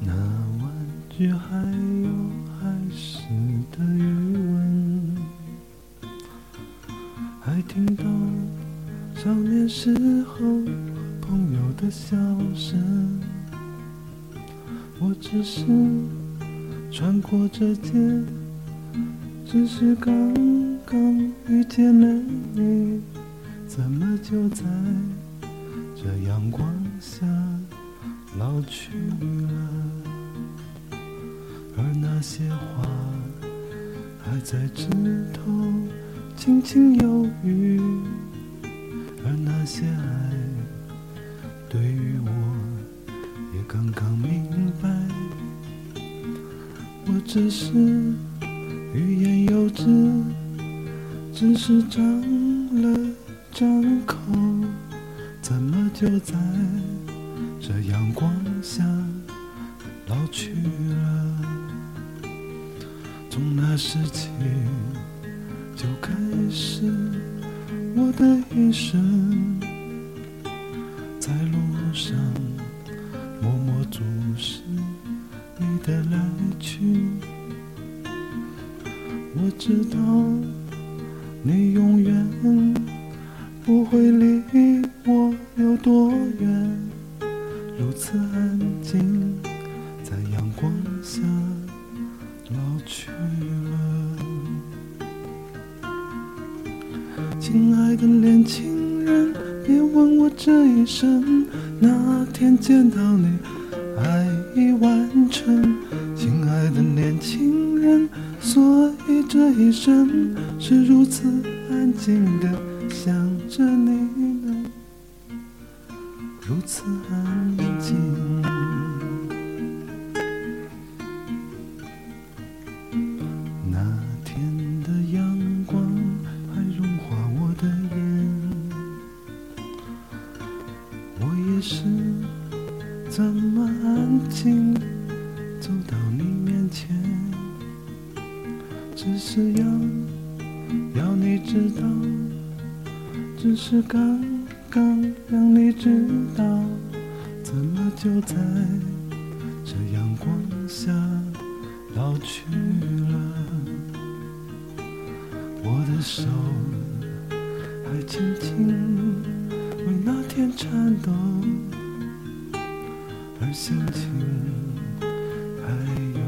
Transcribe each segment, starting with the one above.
那玩具还有还是的余温，还听到少年时候朋友的笑声。我只是穿过这街，只是刚刚遇见了你，怎么就在这阳光下老去了？而那些花还在枝头轻轻忧郁，而那些爱对于我也刚刚明白，我只是欲言又止，只是张就在这阳光下老去了？从那时起，就开始我的一生，在路上默默注视你的来去。我知道你永远不会离我有多远，如此安静，在阳光下。老去了，亲爱的年轻人，别问我这一生哪天见到你，爱已完成。亲爱的年轻人，所以这一生是如此安静的想着你呢，如此安静。那天的阳光还融化我的眼，我也是这么安静走到你面前，只是要要你知道，只是刚刚让你知道，怎么就在这阳光下。老去了，我的手还轻轻为那天颤抖，而心情还有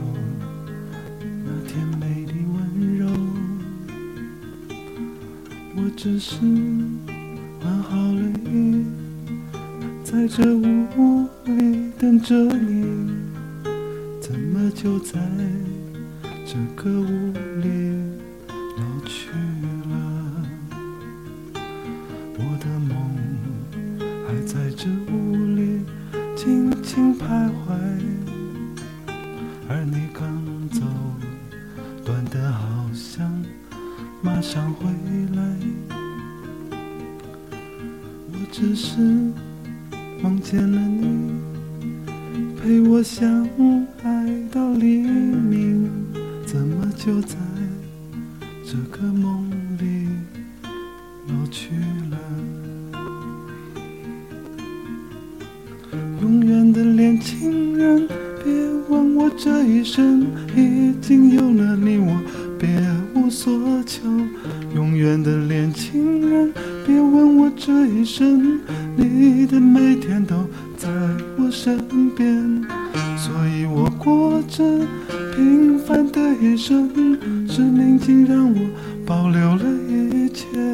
只是换好了衣，在这屋里等着你。怎么就在这个屋里老去了？我的梦还在这屋里轻轻徘徊，而你刚走，短的好像马上回来。只是梦见了你。陪我相爱到黎明，怎么就在这个梦里老去了？永远的年轻人，别问我这一生已经有了你，我别无所求。永远的年轻人，别问我这一生，你的每天都在我身边，所以我过着平凡的一生，是宁静让我保留了一切。